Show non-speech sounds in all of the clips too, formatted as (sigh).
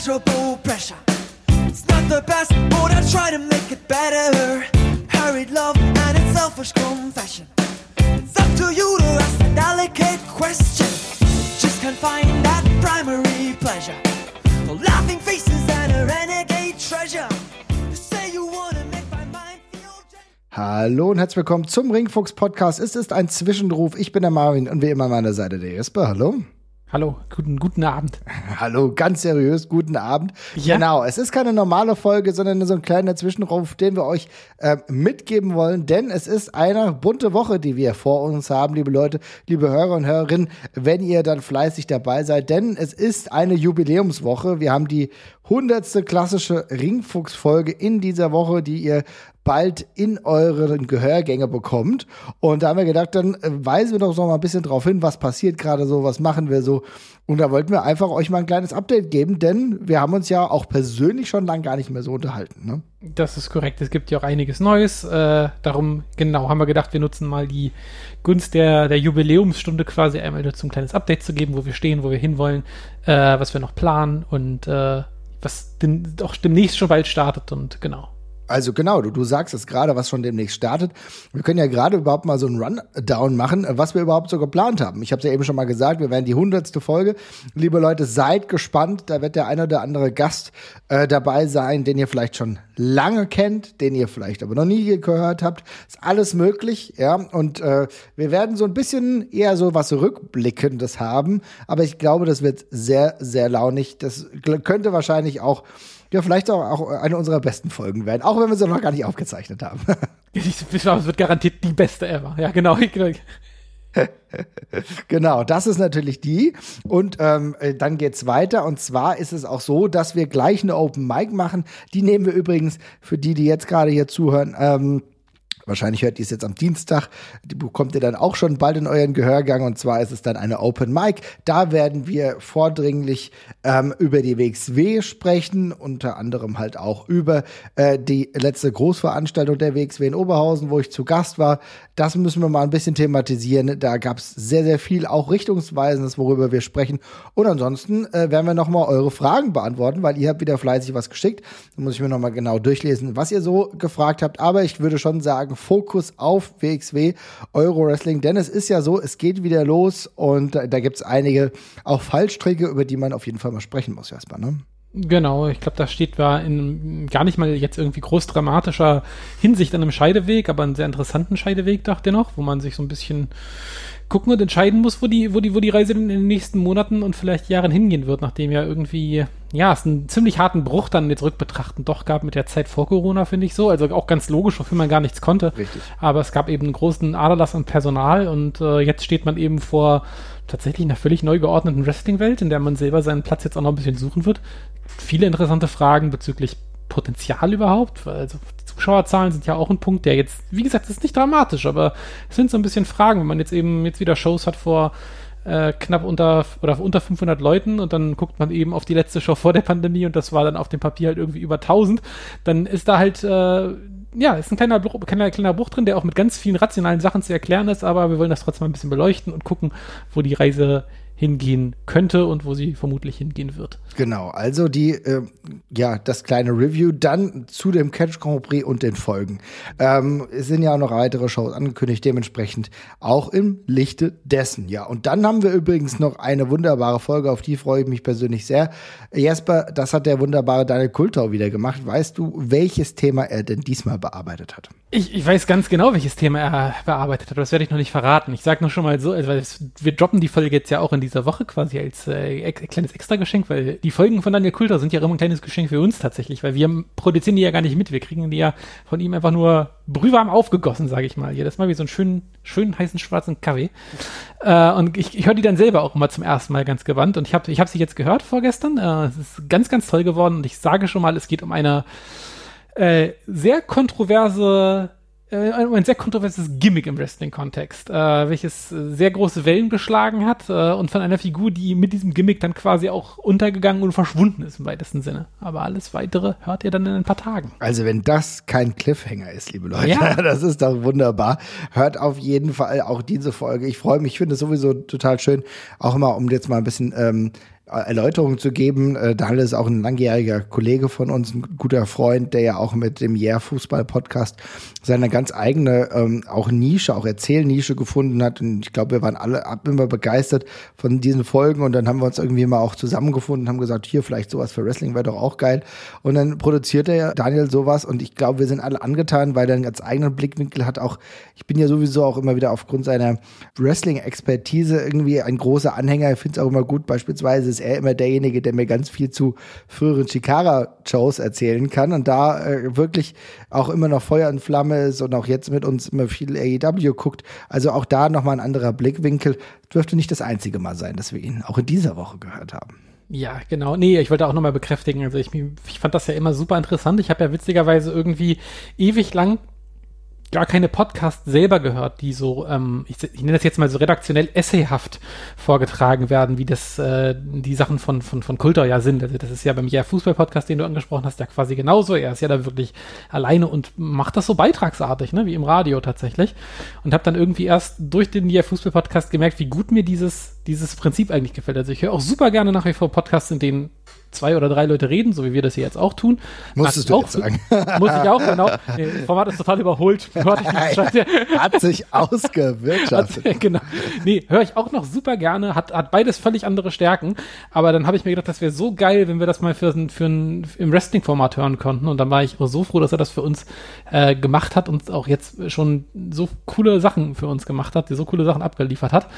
pleasurable pressure. It's not the best, but I try to make it better. Hurried love and its selfish confession. It's up to you to ask the delicate question. Just can't find that primary pleasure. The laughing faces and a renegade treasure. You say you wanna make my mind feel. Hallo und herzlich willkommen zum Ringfuchs Podcast. Es ist ein Zwischenruf. Ich bin der Marvin und wie immer an meiner Seite der Jesper. Hallo. Hallo, guten, guten Abend. (laughs) Hallo, ganz seriös, guten Abend. Ja. Genau, es ist keine normale Folge, sondern so ein kleiner Zwischenruf, den wir euch äh, mitgeben wollen, denn es ist eine bunte Woche, die wir vor uns haben, liebe Leute, liebe Hörer und Hörerinnen, wenn ihr dann fleißig dabei seid, denn es ist eine Jubiläumswoche. Wir haben die hundertste klassische Ringfuchs-Folge in dieser Woche, die ihr bald in euren Gehörgänge bekommt. Und da haben wir gedacht, dann äh, weisen wir doch noch mal ein bisschen drauf hin, was passiert gerade so, was machen wir so. Und da wollten wir einfach euch mal ein kleines Update geben, denn wir haben uns ja auch persönlich schon lange gar nicht mehr so unterhalten. Ne? Das ist korrekt. Es gibt ja auch einiges Neues. Äh, darum, genau, haben wir gedacht, wir nutzen mal die Gunst der, der Jubiläumsstunde quasi einmal dazu ein kleines Update zu geben, wo wir stehen, wo wir hinwollen, äh, was wir noch planen und äh, was den, auch demnächst schon bald startet und genau. Also genau, du, du sagst es gerade, was schon demnächst startet. Wir können ja gerade überhaupt mal so einen Rundown machen, was wir überhaupt so geplant haben. Ich habe es ja eben schon mal gesagt, wir werden die hundertste Folge. Liebe Leute, seid gespannt. Da wird der eine oder andere Gast äh, dabei sein, den ihr vielleicht schon lange kennt, den ihr vielleicht aber noch nie gehört habt. Ist alles möglich, ja. Und äh, wir werden so ein bisschen eher so was Rückblickendes haben. Aber ich glaube, das wird sehr, sehr launig. Das könnte wahrscheinlich auch ja, vielleicht auch, auch eine unserer besten Folgen werden, auch wenn wir sie noch gar nicht aufgezeichnet haben. (laughs) Es wird garantiert die beste ever. Ja, genau. (laughs) genau. genau, das ist natürlich die. Und ähm, dann geht's weiter. Und zwar ist es auch so, dass wir gleich eine Open Mic machen. Die nehmen wir übrigens für die, die jetzt gerade hier zuhören. Ähm, Wahrscheinlich hört ihr es jetzt am Dienstag. Die bekommt ihr dann auch schon bald in euren Gehörgang. Und zwar ist es dann eine Open Mic. Da werden wir vordringlich ähm, über die WXW sprechen. Unter anderem halt auch über äh, die letzte Großveranstaltung der WXW in Oberhausen, wo ich zu Gast war. Das müssen wir mal ein bisschen thematisieren. Da gab es sehr, sehr viel auch Richtungsweisendes, worüber wir sprechen. Und ansonsten äh, werden wir nochmal eure Fragen beantworten, weil ihr habt wieder fleißig was geschickt. Da muss ich mir nochmal genau durchlesen, was ihr so gefragt habt. Aber ich würde schon sagen, Fokus auf WXW Euro Wrestling, denn es ist ja so, es geht wieder los und da, gibt es einige auch Fallstricke, über die man auf jeden Fall mal sprechen muss, Jasper, ne? Genau, ich glaube, da steht war in gar nicht mal jetzt irgendwie groß dramatischer Hinsicht an einem Scheideweg, aber einen sehr interessanten Scheideweg, dachte ich noch, wo man sich so ein bisschen gucken und entscheiden muss, wo die, wo die, wo die Reise in den nächsten Monaten und vielleicht Jahren hingehen wird, nachdem ja irgendwie, ja, es einen ziemlich harten Bruch dann jetzt rückbetrachten doch gab mit der Zeit vor Corona, finde ich so. Also auch ganz logisch, wofür man gar nichts konnte. Richtig. Aber es gab eben einen großen Aderlass an Personal und äh, jetzt steht man eben vor tatsächlich einer völlig neu geordneten Wrestling-Welt, in der man selber seinen Platz jetzt auch noch ein bisschen suchen wird. Viele interessante Fragen bezüglich Potenzial überhaupt? Also Zuschauerzahlen sind ja auch ein Punkt, der jetzt, wie gesagt, ist nicht dramatisch, aber es sind so ein bisschen Fragen, wenn man jetzt eben jetzt wieder Shows hat vor äh, knapp unter oder unter 500 Leuten und dann guckt man eben auf die letzte Show vor der Pandemie und das war dann auf dem Papier halt irgendwie über 1000, dann ist da halt äh, ja, ist ein kleiner, Bruch, kleiner, kleiner Bruch drin, der auch mit ganz vielen rationalen Sachen zu erklären ist, aber wir wollen das trotzdem ein bisschen beleuchten und gucken, wo die Reise hingehen könnte und wo sie vermutlich hingehen wird. Genau, also die, äh, ja, das kleine Review dann zu dem Catch Grand Prix und den Folgen. Ähm, es sind ja auch noch weitere Shows angekündigt, dementsprechend auch im Lichte dessen. Ja, und dann haben wir übrigens noch eine wunderbare Folge, auf die freue ich mich persönlich sehr. Jesper, das hat der wunderbare Daniel Kultau wieder gemacht. Weißt du, welches Thema er denn diesmal bearbeitet hat? Ich, ich weiß ganz genau, welches Thema er bearbeitet hat, das werde ich noch nicht verraten. Ich sage nur schon mal so, also, wir droppen die Folge jetzt ja auch in dieser Woche quasi als äh, ex kleines Extrageschenk, weil die Folgen von Daniel Kulter sind ja immer ein kleines Geschenk für uns tatsächlich, weil wir produzieren die ja gar nicht mit. Wir kriegen die ja von ihm einfach nur brühwarm aufgegossen, sage ich mal. Jedes Mal wie so einen schönen, schönen heißen schwarzen Kaffee. Äh, und ich, ich höre die dann selber auch immer zum ersten Mal ganz gewandt. Und ich habe ich hab sie jetzt gehört vorgestern. Äh, es ist ganz, ganz toll geworden. Und ich sage schon mal, es geht um eine äh, sehr kontroverse äh, ein sehr kontroverses Gimmick im Wrestling-Kontext, äh, welches äh, sehr große Wellen geschlagen hat äh, und von einer Figur, die mit diesem Gimmick dann quasi auch untergegangen und verschwunden ist im weitesten Sinne. Aber alles weitere hört ihr dann in ein paar Tagen. Also wenn das kein Cliffhanger ist, liebe Leute, Ja. (laughs) das ist doch wunderbar. Hört auf jeden Fall auch diese Folge. Ich freue mich, ich finde es sowieso total schön, auch immer, um jetzt mal ein bisschen ähm, Erläuterung zu geben. Äh, Daniel ist auch ein langjähriger Kollege von uns, ein guter Freund, der ja auch mit dem Yeah Fußball Podcast seine ganz eigene ähm, auch Nische, auch Erzählnische gefunden hat. Und ich glaube, wir waren alle immer begeistert von diesen Folgen und dann haben wir uns irgendwie mal auch zusammengefunden, haben gesagt, hier vielleicht sowas für Wrestling wäre doch auch geil. Und dann produziert er Daniel sowas und ich glaube, wir sind alle angetan, weil er einen ganz eigenen Blickwinkel hat. Auch ich bin ja sowieso auch immer wieder aufgrund seiner Wrestling-Expertise irgendwie ein großer Anhänger. Ich finde es auch immer gut. Beispielsweise ist er immer derjenige, der mir ganz viel zu früheren Chikara-Shows erzählen kann und da äh, wirklich auch immer noch Feuer und Flamme ist und auch jetzt mit uns immer viel AEW guckt. Also auch da nochmal ein anderer Blickwinkel. Dürfte nicht das einzige Mal sein, dass wir ihn auch in dieser Woche gehört haben. Ja, genau. Nee, ich wollte auch nochmal bekräftigen. Also ich, ich fand das ja immer super interessant. Ich habe ja witzigerweise irgendwie ewig lang gar keine Podcasts selber gehört, die so, ähm, ich, ich nenne das jetzt mal so redaktionell essayhaft vorgetragen werden, wie das äh, die Sachen von, von, von Kultor ja sind. Also das ist ja beim Ja Fußball-Podcast, den du angesprochen hast, ja quasi genauso. Er ist ja da wirklich alleine und macht das so beitragsartig, ne, wie im Radio tatsächlich. Und habe dann irgendwie erst durch den Ja Fußball-Podcast gemerkt, wie gut mir dieses, dieses Prinzip eigentlich gefällt. Also ich höre auch super gerne nach wie vor Podcasts, in denen zwei oder drei Leute reden, so wie wir das hier jetzt auch tun. Musstest du auch sagen. (laughs) Muss ich auch, genau. (laughs) Nee, Format ist total überholt. (laughs) hat sich ausgewirtschaftet. genau. Nee, höre ich auch noch super gerne. Hat, hat beides völlig andere Stärken. Aber dann habe ich mir gedacht, das wäre so geil, wenn wir das mal für, für ein, im Wrestling-Format hören konnten. Und dann war ich so froh, dass er das für uns äh, gemacht hat und auch jetzt schon so coole Sachen für uns gemacht hat, die so coole Sachen abgeliefert hat.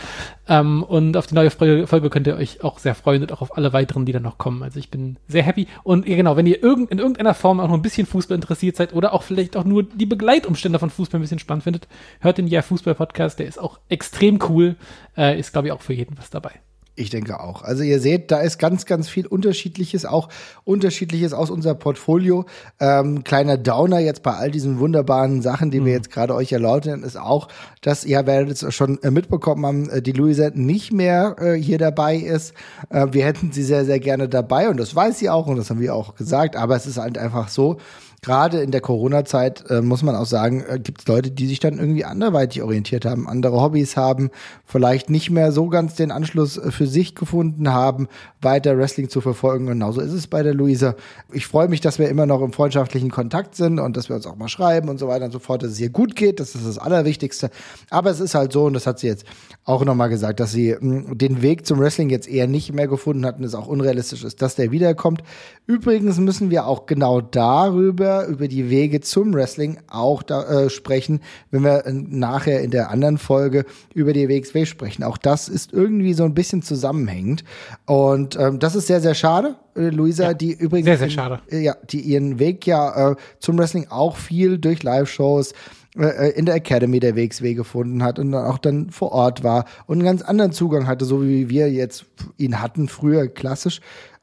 Ähm, und auf die neue Folge könnt ihr euch auch sehr freuen und auch auf alle weiteren, die dann noch kommen. Also ich bin sehr happy. Und genau, wenn ihr irgend, in irgendeiner Form auch noch ein bisschen Fußball interessiert seid oder auch vielleicht auch nur die Begleitumstände von Fußball ein bisschen spannend findet, hört den Ja Fußball Podcast. Der ist auch extrem cool. Äh, ist, glaube ich, auch für jeden was dabei. Ich denke auch. Also ihr seht, da ist ganz, ganz viel Unterschiedliches, auch Unterschiedliches aus unser Portfolio. Ähm, kleiner Downer jetzt bei all diesen wunderbaren Sachen, die mhm. wir jetzt gerade euch erläutern, ist auch, dass ihr werdet es schon äh, mitbekommen haben, äh, die Luisa nicht mehr äh, hier dabei ist. Äh, wir hätten sie sehr, sehr gerne dabei und das weiß sie auch und das haben wir auch gesagt, aber es ist halt einfach so, gerade in der Corona-Zeit äh, muss man auch sagen, äh, gibt es Leute, die sich dann irgendwie anderweitig orientiert haben, andere Hobbys haben, vielleicht nicht mehr so ganz den Anschluss äh, für sich gefunden haben, weiter Wrestling zu verfolgen. Genauso ist es bei der Luisa. Ich freue mich, dass wir immer noch im freundschaftlichen Kontakt sind und dass wir uns auch mal schreiben und so weiter und so fort, dass es ihr gut geht. Das ist das Allerwichtigste. Aber es ist halt so, und das hat sie jetzt auch nochmal gesagt, dass sie mh, hm, den Weg zum Wrestling jetzt eher nicht mehr gefunden hat und es auch unrealistisch ist, dass der wiederkommt. Übrigens müssen wir auch genau darüber über die Wege zum Wrestling auch da, äh, sprechen, wenn wir äh, nachher in der anderen Folge über die WXW sprechen. Auch das ist irgendwie so ein bisschen zusammenhängend. Und ähm, das ist sehr, sehr schade. Äh, Luisa, ja, die übrigens sehr, sehr schade. In, äh, ja, die ihren Weg ja äh, zum Wrestling auch viel durch Live-Shows äh, in der Academy der WXW gefunden hat und dann auch dann vor Ort war und einen ganz anderen Zugang hatte, so wie wir jetzt ihn hatten früher klassisch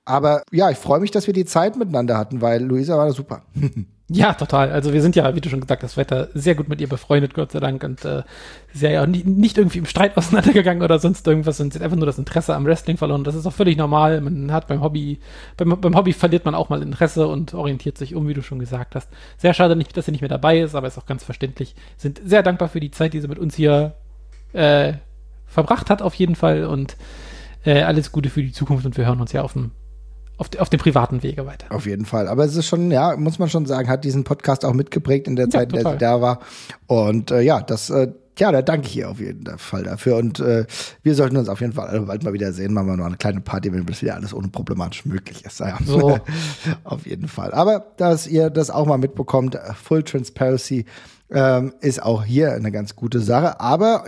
aber ja, ich freue mich, dass wir die Zeit miteinander hatten, weil Luisa war super. (laughs) Ja, total. Also wir sind ja, wie du schon gesagt hast, weiter sehr gut mit ihr befreundet, Gott sei Dank. Und äh, sie ist ja nicht, nicht irgendwie im Streit (laughs) auseinandergegangen oder sonst irgendwas und sie hat einfach nur das Interesse am Wrestling verloren. Das ist auch völlig normal. Man hat beim Hobby, beim, beim Hobby verliert man auch mal Interesse und orientiert sich um, wie du schon gesagt hast. Sehr schade nicht, dass sie nicht mehr dabei ist, aber ist auch ganz verständlich. Sind sehr dankbar für die Zeit, die sie mit uns hier äh, verbracht hat, auf jeden Fall. Und äh, alles Gute für die Zukunft und wir hören uns ja auf dem auf, auf dem privaten Wege weiter. Auf jeden Fall. Aber es ist schon, ja, muss man schon sagen, hat diesen Podcast auch mitgeprägt in der ja, Zeit, in der sie da war. Und äh, ja, das, äh, ja, da danke ich ihr auf jeden Fall dafür. Und äh, wir sollten uns auf jeden Fall bald mal wieder sehen. Machen wir noch eine kleine Party, wenn das wieder alles unproblematisch möglich ist. Ja. So. (laughs) auf jeden Fall. Aber dass ihr das auch mal mitbekommt, Full Transparency ähm, ist auch hier eine ganz gute Sache. Aber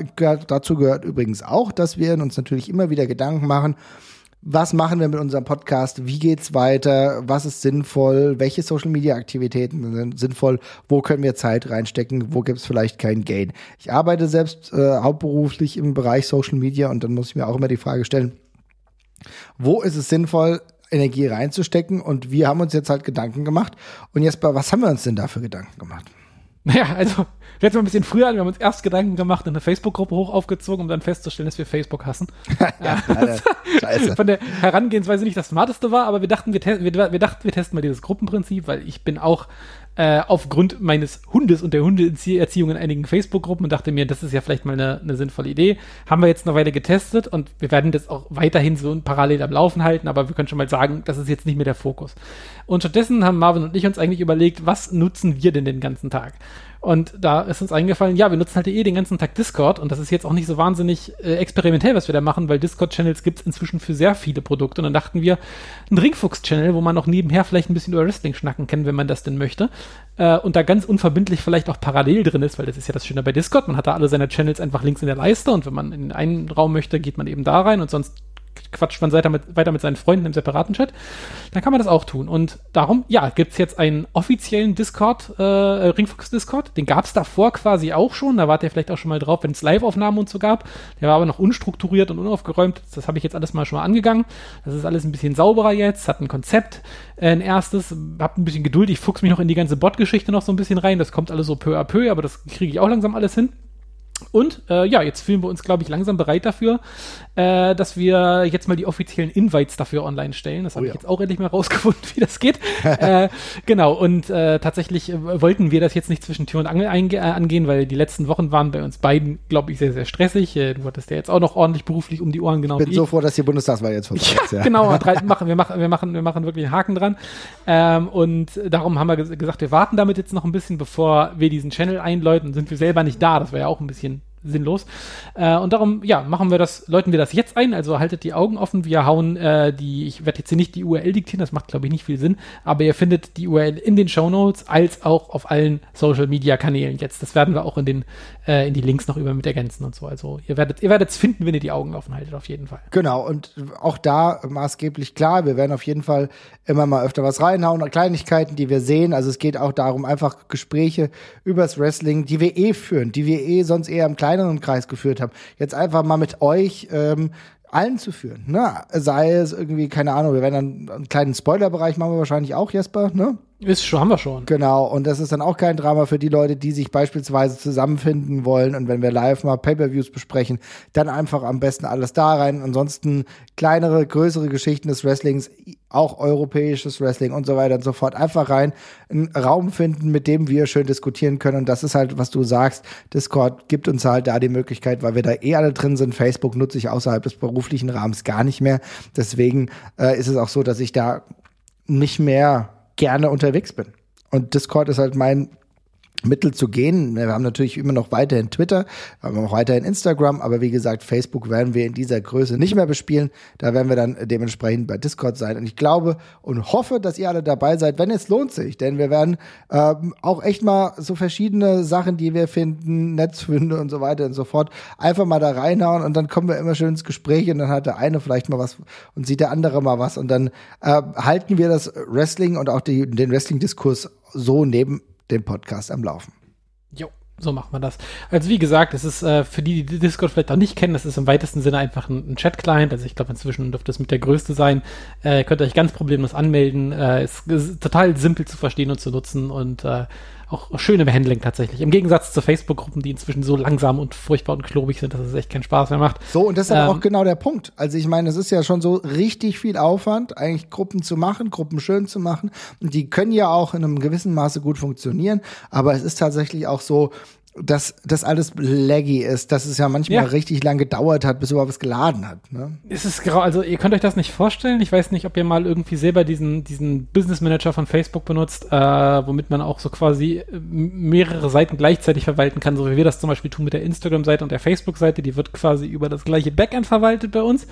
dazu gehört übrigens auch, dass wir uns natürlich immer wieder Gedanken machen, was machen wir mit unserem Podcast, wie geht's weiter, was ist sinnvoll, welche Social Media Aktivitäten sind sinnvoll, wo können wir Zeit reinstecken, wo gibt's vielleicht keinen Gain. Ich arbeite selbst äh, hauptberuflich im Bereich Social Media und dann muss ich mir auch immer die Frage stellen, wo ist es sinnvoll, Energie reinzustecken? Und wir haben uns jetzt halt Gedanken gemacht. Und Jesper, was haben wir uns denn da für Gedanken gemacht? Naja, also Hatten mal ein bisschen früher an, wir haben uns erst Gedanken gemacht und eine Facebook-Gruppe hoch aufgezogen, um dann festzustellen, dass wir Facebook hassen. (laughs) ja, Scheiße. Von der Herangehensweise nicht das Smarteste war, aber wir dachten, wir, wir, wir dachten, wir testen mal dieses Gruppenprinzip, weil ich bin auch äh, aufgrund meines Hundes und der Hundeerziehung in einigen Facebook-Gruppen und dachte mir, das ist ja vielleicht mal eine, eine sinnvolle Idee. Haben wir jetzt eine Weile getestet und wir werden das auch weiterhin so parallel am Laufen halten, aber wir können schon mal sagen, das ist jetzt nicht mehr der Fokus. Und stattdessen haben Marvin und ich uns eigentlich überlegt, was nutzen wir denn den ganzen Tag? Und da ist uns eingefallen, ja, wir nutzen halt eh den ganzen Tag Discord und das ist jetzt auch nicht so wahnsinnig äh, experimentell, was wir da machen, weil Discord-Channels gibt es inzwischen für sehr viele Produkte. Und dann dachten wir, ein Ringfuchs-Channel, wo man noch nebenher vielleicht ein bisschen über Wrestling schnacken kann, wenn man das denn möchte. Äh, und da ganz unverbindlich vielleicht auch parallel drin ist, weil das ist ja das Schöne bei Discord. Man hat da alle seine Channels einfach links in der Leiste und wenn man in einen Raum möchte, geht man eben da rein und sonst quatscht man weiter mit, weiter mit seinen Freunden im separaten Chat, dann kann man das auch tun. Und darum, ja, gibt es jetzt einen offiziellen Discord, äh, Ringfuchs-Discord. Den gab es davor quasi auch schon. Da wart ihr vielleicht auch schon mal drauf, wenn es Live-Aufnahmen und so gab. Der war aber noch unstrukturiert und unaufgeräumt. Das habe ich jetzt alles mal schon mal angegangen. Das ist alles ein bisschen sauberer jetzt, hat ein Konzept, äh, ein erstes. Habt ein bisschen Geduld. Ich fuchs mich noch in die ganze Bot-Geschichte noch so ein bisschen rein. Das kommt alles so peu à peu, aber das kriege ich auch langsam alles hin. Und äh, ja, jetzt fühlen wir uns, glaube ich, langsam bereit dafür, äh, dass wir jetzt mal die offiziellen Invites dafür online stellen. Das habe oh, ja. ich jetzt auch endlich mal rausgefunden, (laughs) wie das geht. (laughs) äh, genau, und äh, tatsächlich äh, wollten wir das jetzt nicht zwischen Tür und Angel äh, angehen, weil die letzten Wochen waren bei uns beiden, glaube ich, sehr, sehr stressig. Du hattest ja jetzt auch noch ordentlich beruflich um die Ohren, genau. Ich bin so froh, dass die Bundestagswahl jetzt vorbei ist. Ja, ja. genau, (laughs) machen, wir, machen, wir, machen, wir machen wirklich einen Haken dran. Ähm, und darum haben wir gesagt, wir warten damit jetzt noch ein bisschen, bevor wir diesen Channel einläuten. Sind wir selber nicht da. Das wäre ja auch ein bisschen sinnlos. Äh, und darum, ja, machen wir das, läuten wir das jetzt ein, also haltet die Augen offen. Wir hauen äh, die, ich werde jetzt hier nicht die URL diktieren, das macht, glaube ich, nicht viel Sinn, aber ihr findet die URL in den Show Notes als auch auf allen Social Media Kanälen jetzt. Das werden wir auch in den, äh, in die Links noch über mit ergänzen und so. Also ihr werdet, ihr es finden, wenn ihr die Augen offen haltet, auf jeden Fall. Genau, und auch da maßgeblich klar, wir werden auf jeden Fall immer mal öfter was reinhauen, Kleinigkeiten, die wir sehen. Also es geht auch darum, einfach Gespräche übers Wrestling, die wir eh führen, die wir eh sonst eher im kleinen kleineren Kreis geführt haben, jetzt einfach mal mit euch ähm, allen zu führen. Ne? Sei es irgendwie, keine Ahnung, wir werden dann einen kleinen Spoilerbereich machen wir wahrscheinlich auch, Jesper, ne? Ist schon, haben wir schon. Genau, und das ist dann auch kein Drama für die Leute, die sich beispielsweise zusammenfinden wollen und wenn wir live mal Pay-Per-Views besprechen, dann einfach am besten alles da rein. Ansonsten kleinere, größere Geschichten des Wrestlings, auch europäisches Wrestling und so weiter und so fort. Einfach rein, einen Raum finden, mit dem wir schön diskutieren können. Und das ist halt, was du sagst, Discord gibt uns halt da die Möglichkeit, weil wir da eh alle drin sind. Facebook nutze ich außerhalb des beruflichen Rahmens gar nicht mehr. Deswegen äh, ist es auch so, dass ich da nicht mehr gerne unterwegs bin. Und Discord ist halt mein Mittel zu gehen. Wir haben natürlich immer noch weiterhin Twitter, haben auch weiterhin Instagram, aber wie gesagt, Facebook werden wir in dieser Größe nicht mehr bespielen. Da werden wir dann dementsprechend bei Discord sein. Und ich glaube und hoffe, dass ihr alle dabei seid, wenn es lohnt sich. Denn wir werden ähm, auch echt mal so verschiedene Sachen, die wir finden, Netzfunde und so weiter und so fort, einfach mal da reinhauen und dann kommen wir immer schön ins Gespräch und dann hat der eine vielleicht mal was und sieht der andere mal was und dann äh, halten wir das Wrestling und auch die, den Wrestling-Diskurs so neben den Podcast am Laufen. Jo, so macht man das. Also wie gesagt, es ist äh, für die, die Discord vielleicht auch nicht kennen, das ist im weitesten Sinne einfach ein, ein Chat-Client. Also ich glaube, inzwischen dürfte es mit der größte sein. Äh, könnt ihr euch ganz problemlos anmelden. Äh, ist, ist total simpel zu verstehen und zu nutzen und äh, auch schön im Handling tatsächlich. Im Gegensatz zu Facebook-Gruppen, die inzwischen so langsam und furchtbar und klobig sind, dass es echt keinen Spaß mehr macht. So, und das ist ähm, auch genau der Punkt. Also ich meine, es ist ja schon so richtig viel Aufwand, eigentlich Gruppen zu machen, Gruppen schön zu machen. Und die können ja auch in einem gewissen Maße gut funktionieren. Aber es ist tatsächlich auch so, dass das alles laggy ist, dass es ja manchmal ja. richtig lang gedauert hat, bis überhaupt was geladen hat. Ne? Es ist grau, also ihr könnt euch das nicht vorstellen. Ich weiß nicht, ob ihr mal irgendwie selber diesen, diesen Business Manager von Facebook benutzt, äh, womit man auch so quasi äh, mehrere Seiten gleichzeitig verwalten kann, so wie wir das zum Beispiel tun mit der Instagram-Seite und der Facebook-Seite. Die wird quasi über das gleiche Backend verwaltet bei uns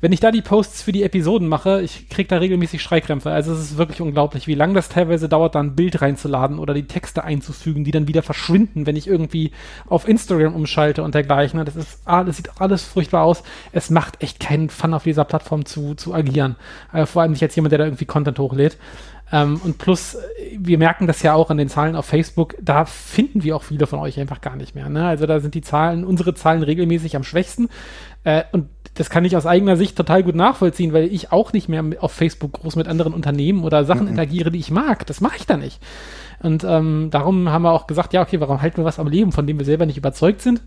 wenn ich da die Posts für die Episoden mache, ich krieg da regelmäßig Schreikrämpfe. Also es ist wirklich unglaublich, wie lang das teilweise dauert, da ein Bild reinzuladen oder die Texte einzufügen, die dann wieder verschwinden, wenn ich irgendwie auf Instagram umschalte und dergleichen. Das ist alles, sieht alles furchtbar aus. Es macht echt keinen Fun, auf dieser Plattform zu, zu agieren. Äh, vor allem nicht jetzt jemand, der da irgendwie Content hochlädt. Ähm, und plus, wir merken das ja auch an den Zahlen auf Facebook, da finden wir auch viele von euch einfach gar nicht mehr. Ne? Also da sind die Zahlen, unsere Zahlen regelmäßig am schwächsten. Äh, und das kann ich aus eigener Sicht total gut nachvollziehen, weil ich auch nicht mehr auf Facebook groß mit anderen Unternehmen oder Sachen mhm. interagiere, die ich mag. Das mache ich da nicht. Und ähm, darum haben wir auch gesagt, ja, okay, warum halten wir was am Leben, von dem wir selber nicht überzeugt sind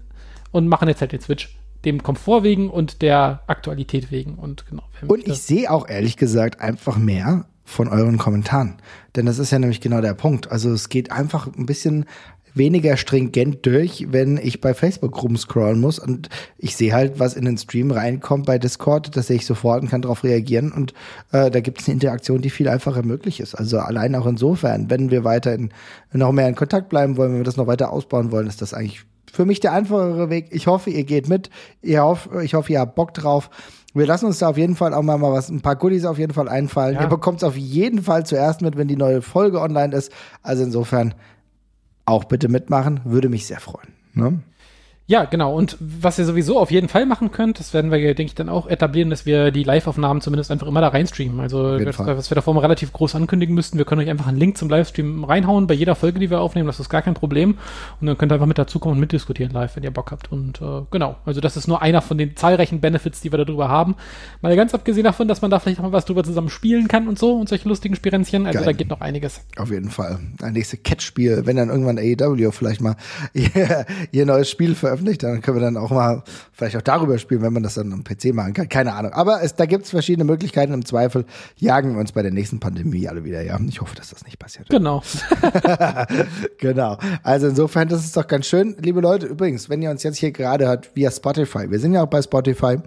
und machen jetzt halt den Switch dem Komfort wegen und der Aktualität wegen. Und genau. Und ich sehe auch ehrlich gesagt einfach mehr von euren Kommentaren. Denn das ist ja nämlich genau der Punkt. Also es geht einfach ein bisschen weniger stringent durch, wenn ich bei Facebook rumscrollen muss und ich sehe halt, was in den Stream reinkommt bei Discord, das sehe ich sofort und kann darauf reagieren und äh, da gibt es eine Interaktion, die viel einfacher möglich ist. Also allein auch insofern, wenn wir weiter in, noch mehr in Kontakt bleiben wollen, wenn wir das noch weiter ausbauen wollen, ist das eigentlich für mich der einfachere Weg. Ich hoffe, ihr geht mit. Ich hoffe, ich hoffe, ihr habt Bock drauf. Wir lassen uns da auf jeden Fall auch mal, mal was, ein paar Goodies auf jeden Fall einfallen. Ja. Ihr bekommt es auf jeden Fall zuerst mit, wenn die neue Folge online ist. Also insofern auch bitte mitmachen, würde mich sehr freuen. Ne? Ja, genau. Und was ihr sowieso auf jeden Fall machen könnt, das werden wir, denke ich, dann auch etablieren, dass wir die Live-Aufnahmen zumindest einfach immer da reinstreamen. Also, was, was wir davor mal relativ groß ankündigen müssten, wir können euch einfach einen Link zum Livestream reinhauen bei jeder Folge, die wir aufnehmen. Das ist gar kein Problem. Und dann könnt ihr einfach mit dazukommen und mitdiskutieren live, wenn ihr Bock habt. Und äh, genau. Also, das ist nur einer von den zahlreichen Benefits, die wir darüber haben. Mal ganz abgesehen davon, dass man da vielleicht auch mal was drüber zusammen spielen kann und so und solche lustigen Spirenzchen. Also, Geil. da geht noch einiges. Auf jeden Fall. Ein nächstes Catch-Spiel, wenn dann irgendwann AEW vielleicht mal (laughs) ihr, ihr neues Spiel veröffentlicht, dann können wir dann auch mal vielleicht auch darüber spielen, wenn man das dann am PC machen kann. Keine Ahnung. Aber es, da gibt es verschiedene Möglichkeiten. Im Zweifel jagen wir uns bei der nächsten Pandemie alle wieder. Ja, ich hoffe, dass das nicht passiert. Genau. (laughs) genau. Also insofern, das ist doch ganz schön. Liebe Leute, übrigens, wenn ihr uns jetzt hier gerade hört via Spotify, wir sind ja auch bei Spotify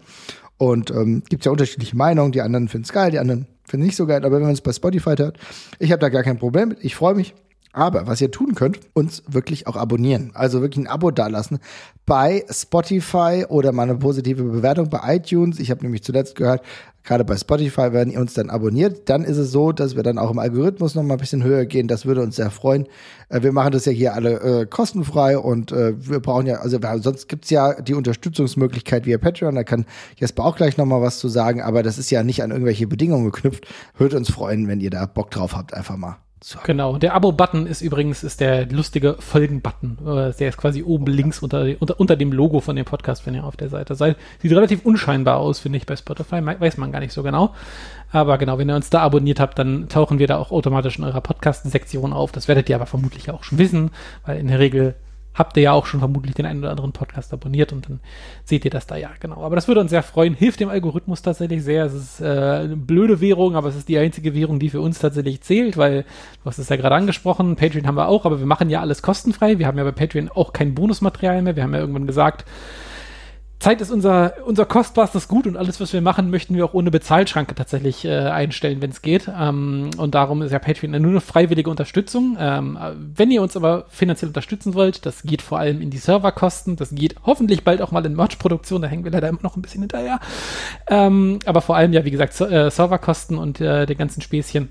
und ähm, gibt ja unterschiedliche Meinungen. Die anderen finden es geil, die anderen finden es nicht so geil. Aber wenn man uns bei Spotify hört, ich habe da gar kein Problem mit. Ich freue mich. Aber was ihr tun könnt, uns wirklich auch abonnieren. Also wirklich ein Abo dalassen bei Spotify oder mal eine positive Bewertung bei iTunes. Ich habe nämlich zuletzt gehört, gerade bei Spotify, wenn ihr uns dann abonniert, dann ist es so, dass wir dann auch im Algorithmus noch mal ein bisschen höher gehen. Das würde uns sehr freuen. Äh, wir machen das ja hier alle äh, kostenfrei und äh, wir brauchen ja, also sonst gibt's ja die Unterstützungsmöglichkeit via Patreon. Da kann Jesper auch gleich noch mal was zu sagen, aber das ist ja nicht an irgendwelche Bedingungen geknüpft. Würde uns freuen, wenn ihr da Bock drauf habt, einfach mal so. Genau, der Abo-Button ist übrigens ist der lustige Folgen-Button. Äh, der ist quasi oben links unter, unter, unter dem Logo von dem Podcast, wenn ihr auf der Seite seid. Sieht relativ unscheinbar aus, finde ich, bei Spotify. Weiß man gar nicht so genau. Aber genau, wenn ihr uns da abonniert habt, dann tauchen wir da auch automatisch in eurer Podcast-Sektion auf. Das werdet ihr aber vermutlich auch schon wissen, weil in der Regel habt ihr ja auch schon vermutlich den einen oder anderen Podcast abonniert und dann seht ihr das da ja, genau. Aber das würde uns sehr freuen, hilft dem Algorithmus tatsächlich sehr. Es ist äh, eine blöde Währung, aber es ist die einzige Währung, die für uns tatsächlich zählt, weil du hast es ja gerade angesprochen, Patreon haben wir auch, aber wir machen ja alles kostenfrei. Wir haben ja bei Patreon auch kein Bonusmaterial mehr. Wir haben ja irgendwann gesagt, Zeit ist unser, unser kostbarstes Gut und alles, was wir machen, möchten wir auch ohne Bezahlschranke tatsächlich äh, einstellen, wenn es geht. Ähm, und darum ist ja Patreon nur eine freiwillige Unterstützung. Ähm, wenn ihr uns aber finanziell unterstützen wollt, das geht vor allem in die Serverkosten, das geht hoffentlich bald auch mal in Merch-Produktion, da hängen wir leider immer noch ein bisschen hinterher. Ähm, aber vor allem ja, wie gesagt, äh, Serverkosten und äh, den ganzen Späßchen.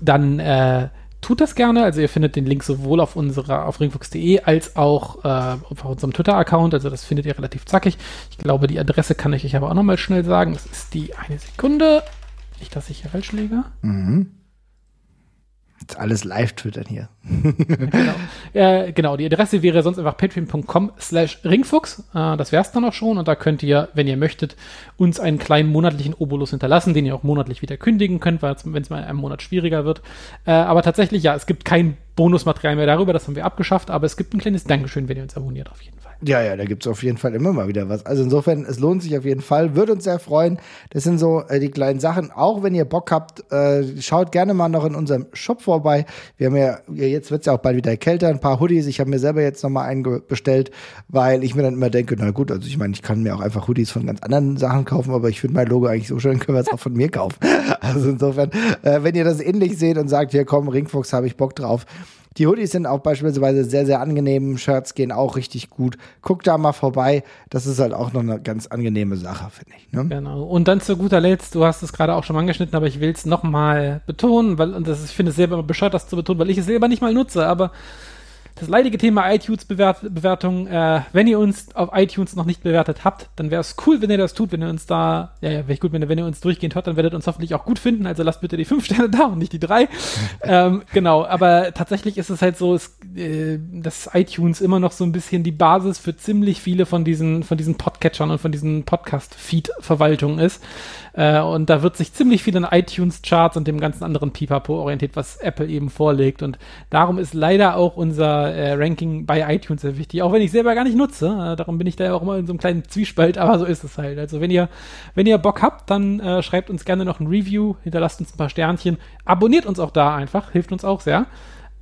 Dann äh, tut das gerne. Also ihr findet den Link sowohl auf unserer auf ringfuchs.de als auch äh, auf unserem Twitter-Account. Also das findet ihr relativ zackig. Ich glaube, die Adresse kann ich euch aber auch nochmal schnell sagen. Das ist die eine Sekunde. Nicht, dass ich hier falsch liege. Mhm. Jetzt alles live twittern hier. genau. (laughs) Äh, genau, die Adresse wäre sonst einfach patreon.com slash ringfuchs. Äh, das wäre es dann auch schon. Und da könnt ihr, wenn ihr möchtet, uns einen kleinen monatlichen Obolus hinterlassen, den ihr auch monatlich wieder kündigen könnt, wenn es mal einen Monat schwieriger wird. Äh, aber tatsächlich, ja, es gibt kein Bonusmaterial mehr darüber, das haben wir abgeschafft, aber es gibt ein kleines Dankeschön, wenn ihr uns abonniert, auf jeden Fall. Ja, ja, da gibt's auf jeden Fall immer mal wieder was. Also insofern, es lohnt sich auf jeden Fall. Würde uns sehr freuen. Das sind so äh, die kleinen Sachen. Auch wenn ihr Bock habt, äh, schaut gerne mal noch in unserem Shop vorbei. Wir haben ja, jetzt wird's ja auch bald wieder kälter, ein paar Hoodies. Ich habe mir selber jetzt nochmal einen bestellt, weil ich mir dann immer denke, na gut, also ich meine, ich kann mir auch einfach Hoodies von ganz anderen Sachen kaufen, aber ich finde mein Logo eigentlich so schön, (laughs) können wir es auch von mir kaufen. (laughs) Also insofern, äh, wenn ihr das ähnlich seht und sagt, hier komm, Ringfuchs, habe ich Bock drauf, die Hoodies sind auch beispielsweise sehr, sehr angenehm. Shirts gehen auch richtig gut. Guck da mal vorbei. Das ist halt auch noch eine ganz angenehme Sache, finde ich. Ne? Genau. Und dann zu guter Letzt, du hast es gerade auch schon angeschnitten, aber ich will es nochmal betonen, weil, und das, ich finde es selber bescheuert, das zu betonen, weil ich es selber nicht mal nutze, aber das leidige Thema iTunes-Bewertung. Äh, wenn ihr uns auf iTunes noch nicht bewertet habt, dann wäre es cool, wenn ihr das tut, wenn ihr uns da, ja, ja, wäre gut, wenn ihr, wenn ihr uns durchgehend hört, dann werdet ihr uns hoffentlich auch gut finden. Also lasst bitte die fünf (laughs) Sterne da und nicht die drei. (laughs) ähm, genau, aber tatsächlich ist es halt so, es, äh, dass iTunes immer noch so ein bisschen die Basis für ziemlich viele von diesen, von diesen Podcatchern und von diesen Podcast-Feed-Verwaltungen ist. Äh, und da wird sich ziemlich viel an iTunes-Charts und dem ganzen anderen Pipapo orientiert, was Apple eben vorlegt. Und darum ist leider auch unser äh, Ranking bei iTunes sehr wichtig, auch wenn ich selber gar nicht nutze. Äh, darum bin ich da ja auch immer in so einem kleinen Zwiespalt, aber so ist es halt. Also wenn ihr, wenn ihr Bock habt, dann äh, schreibt uns gerne noch ein Review, hinterlasst uns ein paar Sternchen, abonniert uns auch da einfach, hilft uns auch sehr.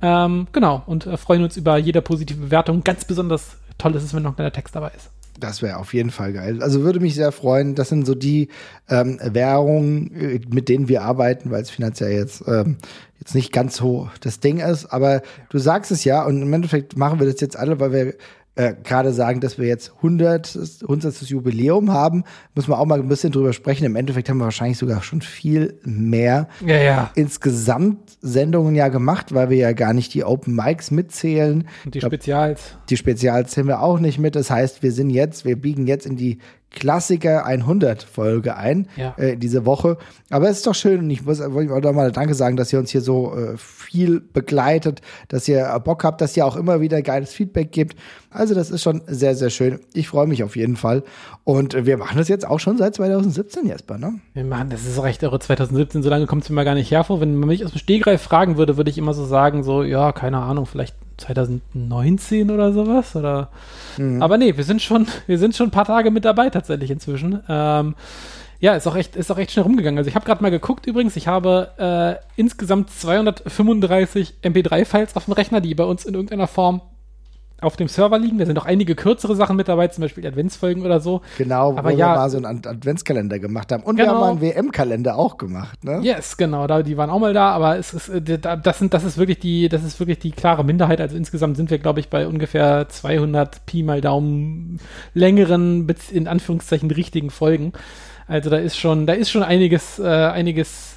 Ähm, genau, und äh, freuen uns über jede positive Bewertung. Ganz besonders toll ist es, wenn noch ein kleiner Text dabei ist. Das wäre auf jeden Fall geil. Also würde mich sehr freuen. Das sind so die ähm, Währungen, äh, mit denen wir arbeiten, weil es finanziell jetzt ähm, jetzt nicht ganz so das Ding ist. Aber du sagst es ja und im Endeffekt machen wir das jetzt alle, weil wir äh, gerade sagen, dass wir jetzt 100, 100. Jubiläum haben, muss man auch mal ein bisschen drüber sprechen. Im Endeffekt haben wir wahrscheinlich sogar schon viel mehr Ja, ja. insgesamt Sendungen ja gemacht, weil wir ja gar nicht die Open Mics mitzählen. Und die glaub, Spezials. die Spezials zählen wir auch nicht mit. Das heißt, wir sind jetzt, wir biegen jetzt in die Klassiker 100 Folge ein, Ja. äh, diese Woche. Aber es ist doch schön und ich muss wollte ich auch mal Danke sagen, dass ihr uns hier so äh, viel begleitet, dass ihr Bock habt, dass ihr auch immer wieder geiles Feedback gebt. Also das ist schon sehr, sehr schön. Ich freue mich auf jeden Fall. Und wir machen das jetzt auch schon seit 2017, Jesper, ne? Ja, Mann, das ist recht irre. 2017, so lange kommt es mir mal gar nicht hervor. Wenn man mich aus dem Stegreif fragen würde, würde ich immer so sagen, so, ja, keine Ahnung, vielleicht 2019 oder sowas. Oder aber nee, wir sind schon, (laughs) wir sind schon ein paar Tage mit dabei tatsächlich inzwischen. Ähm, ja, ist auch echt, ist auch echt schnell rumgegangen. Also ich habe gerade mal geguckt übrigens, ich habe äh, insgesamt 235 MP3-Files auf dem Rechner, die bei uns in irgendeiner Form auf dem Server liegen. Da sind auch einige kürzere Sachen mit dabei, zum Beispiel Adventsfolgen oder so. Genau, Aber wo ja- wir mal so einen Ad- Adventskalender gemacht haben. Und wir Genau. haben mal einen WM-Kalender auch gemacht, ne? Yes, genau, da, die waren auch mal da, aber es ist, äh, da- das sind, das ist wirklich die, das ist wirklich die klare Minderheit. Also insgesamt sind wir, glaube ich, bei ungefähr 200 Pi mal Daumen längeren, in Anführungszeichen richtigen Folgen. Also da ist schon, da ist schon einiges, äh, einiges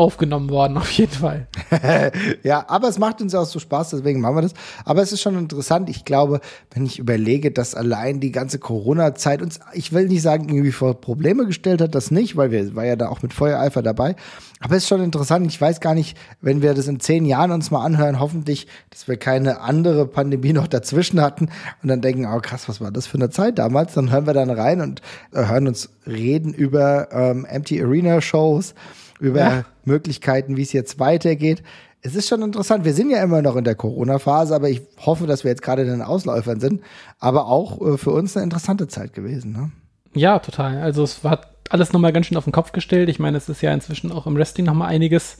aufgenommen worden, auf jeden Fall. (laughs) Ja, aber es macht uns auch so Spaß, deswegen machen wir das. Aber es ist schon interessant. Ich glaube, wenn ich überlege, dass allein die ganze Corona-Zeit uns, ich will nicht sagen, irgendwie vor Probleme gestellt hat, das nicht, weil wir war ja da auch mit Feuereifer dabei. Aber es ist schon interessant. Ich weiß gar nicht, wenn wir das in zehn Jahren uns mal anhören, hoffentlich, dass wir keine andere Pandemie noch dazwischen hatten und dann denken, oh krass, was war das für eine Zeit damals? Dann hören wir dann rein und hören uns reden über ähm, Empty Arena Shows, über Ja. Möglichkeiten, wie es jetzt weitergeht. Es ist schon interessant. Wir sind ja immer noch in der Corona-Phase, aber ich hoffe, dass wir jetzt gerade in den Ausläufern sind. Aber auch äh, für uns eine interessante Zeit gewesen. Ne? Ja, total. Also es war alles nochmal ganz schön auf den Kopf gestellt. Ich meine, es ist ja inzwischen auch im Wrestling nochmal einiges,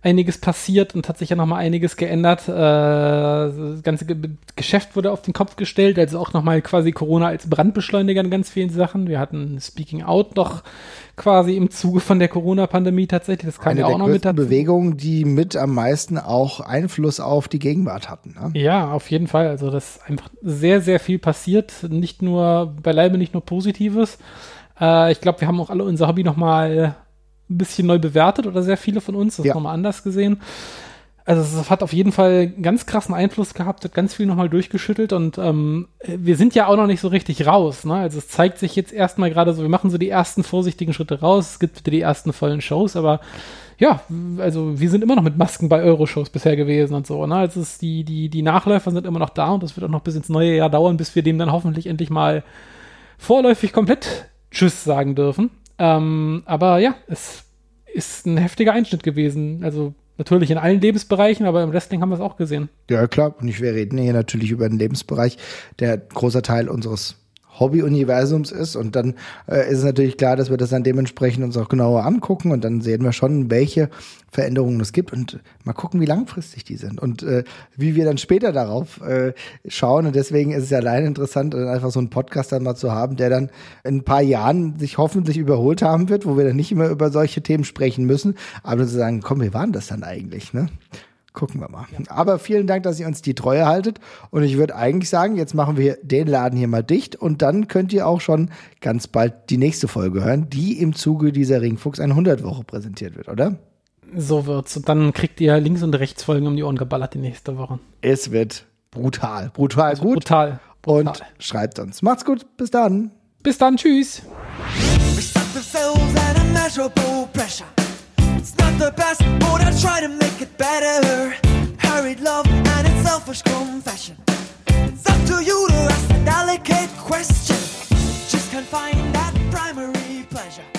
einiges passiert und hat sich ja nochmal einiges geändert. Äh, das ganze Ge Geschäft wurde auf den Kopf gestellt, also auch nochmal quasi Corona als Brandbeschleuniger in ganz vielen Sachen. Wir hatten Speaking Out noch quasi im Zuge von der Corona-Pandemie tatsächlich. Das kam Eine ja auch noch mit dazu. Bewegungen, die mit am meisten auch Einfluss auf die Gegenwart hatten. Ne? Ja, auf jeden Fall. Also das ist einfach sehr, sehr viel passiert. Nicht nur, beileibe nicht nur Positives. Äh, ich glaube, wir haben auch alle unser Hobby nochmal ein bisschen neu bewertet oder sehr viele von uns das Ja. nochmal anders gesehen. Also es hat auf jeden Fall einen ganz krassen Einfluss gehabt, hat ganz viel nochmal durchgeschüttelt und ähm, wir sind ja auch noch nicht so richtig raus. Ne? Also es zeigt sich jetzt erstmal gerade so, wir machen so die ersten vorsichtigen Schritte raus, es gibt wieder die ersten vollen Shows, aber ja, also wir sind immer noch mit Masken bei Euroshows bisher gewesen und so. Ne? Also es ist die, die, die Nachläufer sind immer noch da und das wird auch noch bis ins neue Jahr dauern, bis wir dem dann hoffentlich endlich mal vorläufig komplett Tschüss sagen dürfen. Ähm, aber ja, es ist ein heftiger Einschnitt gewesen. Also natürlich in allen Lebensbereichen, aber im Wrestling haben wir es auch gesehen. Ja, klar. Und ich, wir reden hier natürlich über einen Lebensbereich, der großer Teil unseres Hobby-Universums ist. Und dann äh, ist es natürlich klar, dass wir das dann dementsprechend uns auch genauer angucken. Und dann sehen wir schon, welche Veränderungen es gibt und mal gucken, wie langfristig die sind und äh, wie wir dann später darauf äh, schauen. Und deswegen ist es ja allein interessant, dann einfach so einen Podcast dann mal zu haben, der dann in ein paar Jahren sich hoffentlich überholt haben wird, wo wir dann nicht immer über solche Themen sprechen müssen, aber zu sagen, komm, wie waren das dann eigentlich, ne? Gucken wir mal. Aber vielen Dank, dass ihr uns die Treue haltet. Und ich würde eigentlich sagen, jetzt machen wir den Laden hier mal dicht und dann könnt ihr auch schon ganz bald die nächste Folge hören, die im Zuge dieser Ringfuchs 100 Woche präsentiert wird, oder? So wird's. Und dann kriegt ihr links und rechts Folgen um die Ohren geballert die nächste Woche. Es wird brutal. Brutal gut. Brutal. brutal. Und schreibt uns. Macht's gut. Bis dann. Bis dann. Tschüss. It's not the best, but I try to make it better. Hurried love and its selfish confession. It's up to you to ask a delicate question. Just can't find that primary pleasure.